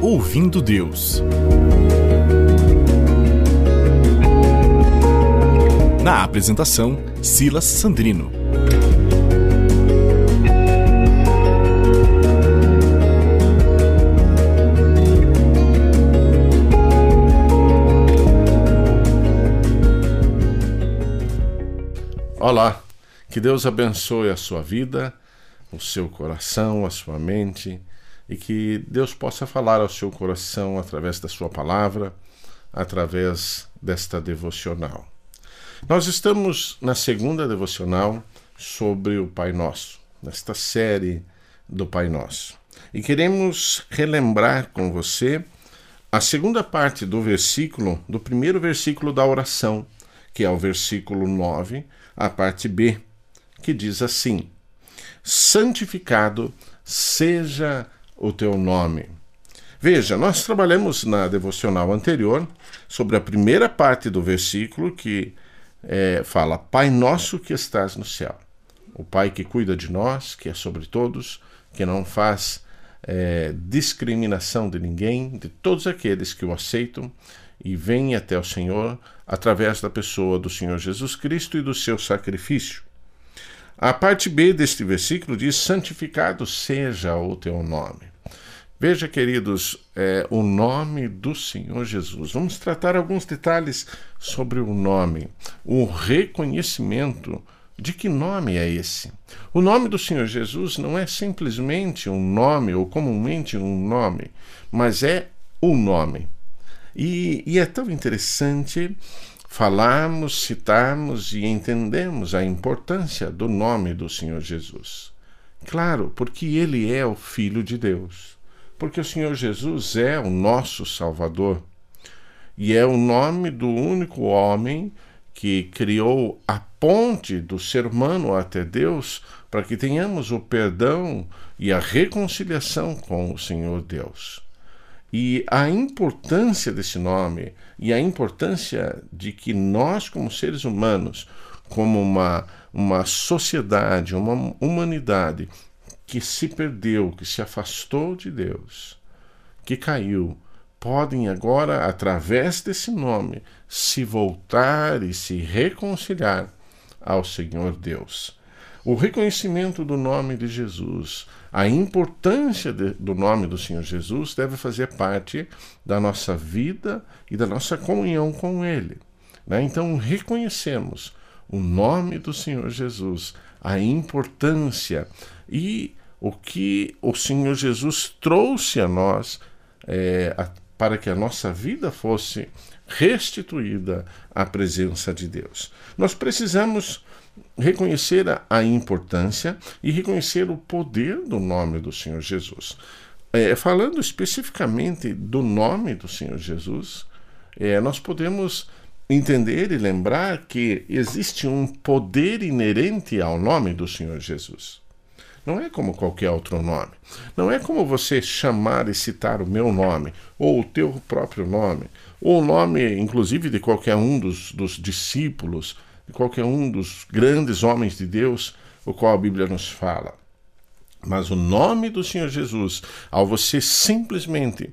Ouvindo Deus. Na apresentação, Silas Sandrino. Olá, que Deus abençoe a sua vida, o seu coração, a sua mente e que Deus possa falar ao seu coração através da sua palavra, através desta devocional. Nós estamos na segunda devocional sobre o Pai Nosso, nesta série do Pai Nosso. E queremos relembrar com você a segunda parte do versículo, do primeiro versículo da oração, que é o versículo 9, a parte B, que diz assim: Santificado seja o teu nome. Veja, nós trabalhamos na devocional anterior sobre a primeira parte do versículo que é, fala: Pai nosso que estás no céu. O Pai que cuida de nós, que é sobre todos, que não faz é, discriminação de ninguém, de todos aqueles que o aceitam e vêm até o Senhor através da pessoa do Senhor Jesus Cristo e do seu sacrifício. A parte B deste versículo diz: Santificado seja o teu nome. Veja, queridos, é, o nome do Senhor Jesus. Vamos tratar alguns detalhes sobre o nome, o reconhecimento de que nome é esse. O nome do Senhor Jesus não é simplesmente um nome ou comumente um nome, mas é o nome. E, e é tão interessante falarmos, citarmos e entendemos a importância do nome do Senhor Jesus. Claro, porque ele é o Filho de Deus. Porque o Senhor Jesus é o nosso Salvador. E é o nome do único homem que criou a ponte do ser humano até Deus para que tenhamos o perdão e a reconciliação com o Senhor Deus. E a importância desse nome e a importância de que nós, como seres humanos, como uma, uma sociedade, uma humanidade que se perdeu, que se afastou de Deus, que caiu, podem agora, através desse nome, se voltar e se reconciliar ao Senhor Deus. O reconhecimento do nome de Jesus, a importância de, do nome do Senhor Jesus deve fazer parte da nossa vida e da nossa comunhão com Ele. Né? Então, reconhecemos o nome do Senhor Jesus, a importância e o que o Senhor Jesus trouxe a nós é, a, para que a nossa vida fosse restituída à presença de Deus. Nós precisamos reconhecer a, importância e reconhecer o poder do nome do Senhor Jesus. É, falando especificamente do nome do Senhor Jesus, é, nós podemos entender e lembrar que existe um poder inerente ao nome do Senhor Jesus. Não é como qualquer outro nome. Não é como você chamar e citar o meu nome, ou o teu próprio nome, ou o nome, inclusive, de qualquer um dos, dos discípulos de qualquer um dos grandes homens de Deus, o qual a Bíblia nos fala. Mas o nome do Senhor Jesus, ao você simplesmente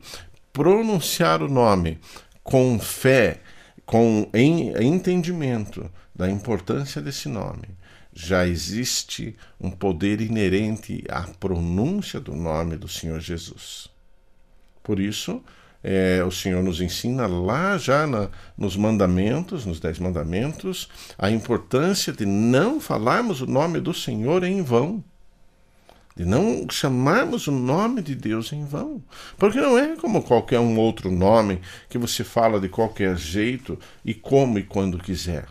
pronunciar o nome com fé, com entendimento da importância desse nome, já existe um poder inerente à pronúncia do nome do Senhor Jesus. Por isso, é, o Senhor nos ensina lá já na, nos mandamentos, nos Dez Mandamentos, a importância de não falarmos o nome do Senhor em vão. De não chamarmos o nome de Deus em vão. Porque não é como qualquer um outro nome que você fala de qualquer jeito e como e quando quiser.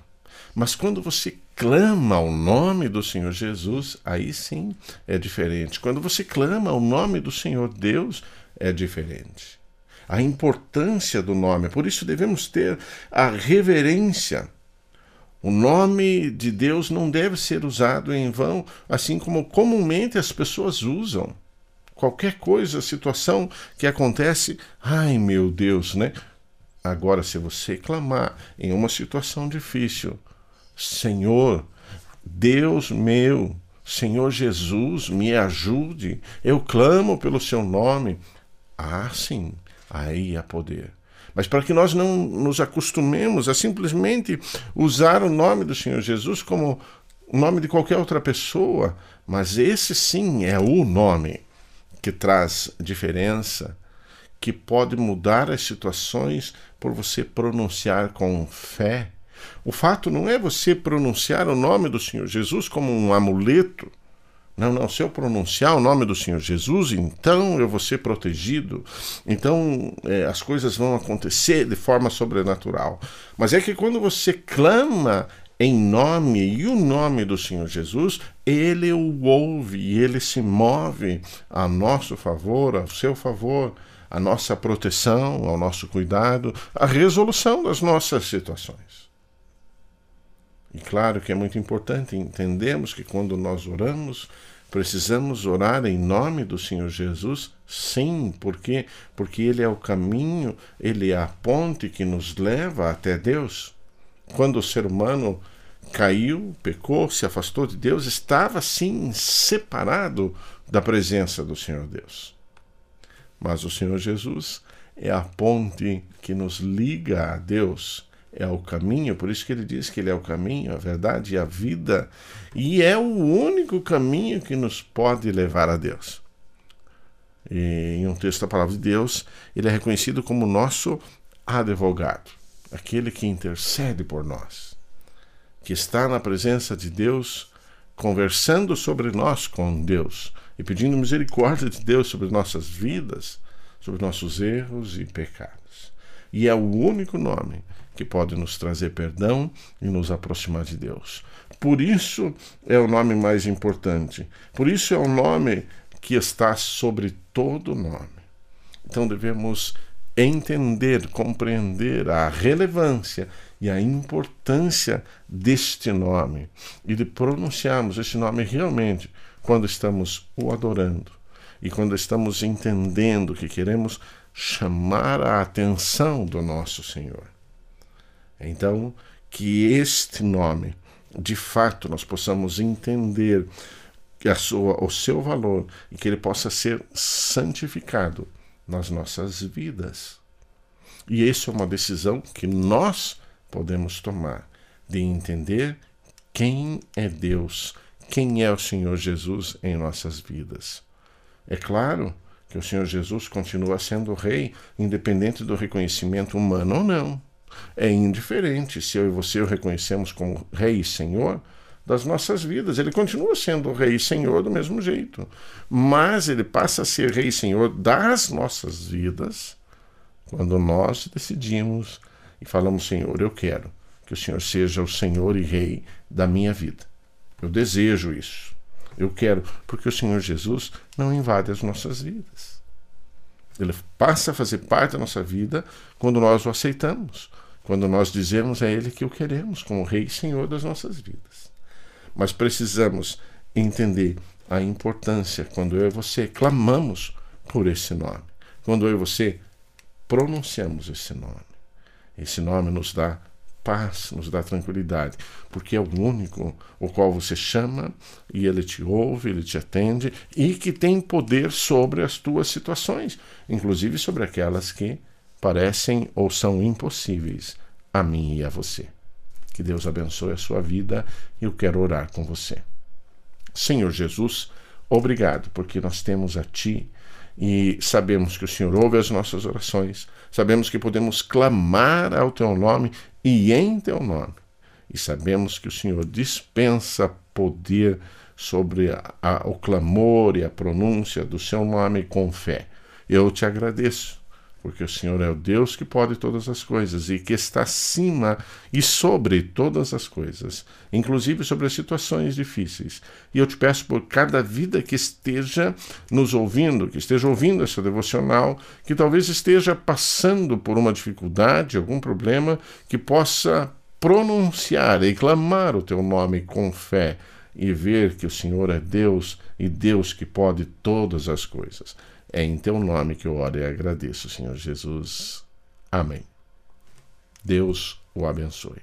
Mas quando você clama o nome do Senhor Jesus, aí sim é diferente. Quando você clama o nome do Senhor Deus, é diferente a importância do nome. Por isso devemos ter a reverência. O nome de Deus não deve ser usado em vão, assim como comumente as pessoas usam. Qualquer coisa, situação que acontece, ai meu Deus, né? Agora, se você clamar em uma situação difícil, Senhor, Deus meu, Senhor Jesus, me ajude, eu clamo pelo seu nome. Ah, sim, aí há poder. Mas para que nós não nos acostumemos a simplesmente usar o nome do Senhor Jesus como o nome de qualquer outra pessoa, mas esse sim é o nome que traz diferença, que pode mudar as situações por você pronunciar com fé. O fato não é você pronunciar o nome do Senhor Jesus como um amuleto não, não, se eu pronunciar o nome do Senhor Jesus, então eu vou ser protegido, então é, as coisas vão acontecer de forma sobrenatural. Mas é que quando você clama em nome e o nome do Senhor Jesus, ele o ouve e ele se move a nosso favor, ao seu favor, a nossa proteção, ao nosso cuidado, a resolução das nossas situações. E claro que é muito importante entendermos que quando nós oramos, precisamos orar em nome do Senhor Jesus, sim, porque porque ele é o caminho, ele é a ponte que nos leva até Deus. Quando o ser humano caiu, pecou, se afastou de Deus, estava sim separado da presença do Senhor Deus. Mas o Senhor Jesus é a ponte que nos liga a Deus é o caminho, por isso que ele diz que ele é o caminho, a verdade e a vida, e é o único caminho que nos pode levar a Deus. E, em um texto da palavra de Deus, ele é reconhecido como nosso advogado, aquele que intercede por nós, que está na presença de Deus, conversando sobre nós com Deus e pedindo misericórdia de Deus sobre nossas vidas, sobre nossos erros e pecados. E é o único nome que pode nos trazer perdão e nos aproximar de Deus. Por isso é o nome mais importante. Por isso é o nome que está sobre todo nome. Então devemos entender, compreender a relevância e a importância deste nome e de pronunciarmos este nome realmente quando estamos o adorando e quando estamos entendendo que queremos chamar a atenção do nosso Senhor. Então, que este nome, de fato, nós possamos entender a sua, o seu valor e que ele possa ser santificado nas nossas vidas. E essa é uma decisão que nós podemos tomar, de entender quem é Deus, quem é o Senhor Jesus em nossas vidas. É claro que o Senhor Jesus continua sendo Rei, independente do reconhecimento humano ou não é indiferente se eu e você o reconhecemos como Rei e Senhor das nossas vidas. Ele continua sendo Rei e Senhor do mesmo jeito, mas ele passa a ser Rei e Senhor das nossas vidas quando nós decidimos e falamos: Senhor, eu quero que o Senhor seja o Senhor e Rei da minha vida. Eu desejo isso. Eu quero, porque o Senhor Jesus não invade as nossas vidas. Ele passa a fazer parte da nossa vida quando nós o aceitamos, quando nós dizemos a Ele que o queremos como Rei e Senhor das nossas vidas. Mas precisamos entender a importância quando eu e você clamamos por esse nome, quando eu e você pronunciamos esse nome. Esse nome nos dá paz, nos dá tranquilidade, porque é o único o qual você chama e ele te ouve, ele te atende e que tem poder sobre as tuas situações, inclusive sobre aquelas que parecem ou são impossíveis a mim e a você. Que Deus abençoe a sua vida e eu quero orar com você. Senhor Jesus, obrigado porque nós temos a Ti e sabemos que o Senhor ouve as nossas orações, sabemos que podemos clamar ao Teu nome e em Teu nome, e sabemos que o Senhor dispensa poder sobre a, a, o clamor e a pronúncia do Seu nome com fé. Eu te agradeço porque o Senhor é o Deus que pode todas as coisas e que está acima e sobre todas as coisas, inclusive sobre as situações difíceis. E eu te peço por cada vida que esteja nos ouvindo, que esteja ouvindo essa devocional, que talvez esteja passando por uma dificuldade, algum problema, que possa pronunciar e clamar o teu nome com fé e ver que o Senhor é Deus e Deus que pode todas as coisas. É em teu nome que eu oro e agradeço, Senhor Jesus. Amém. Deus o abençoe.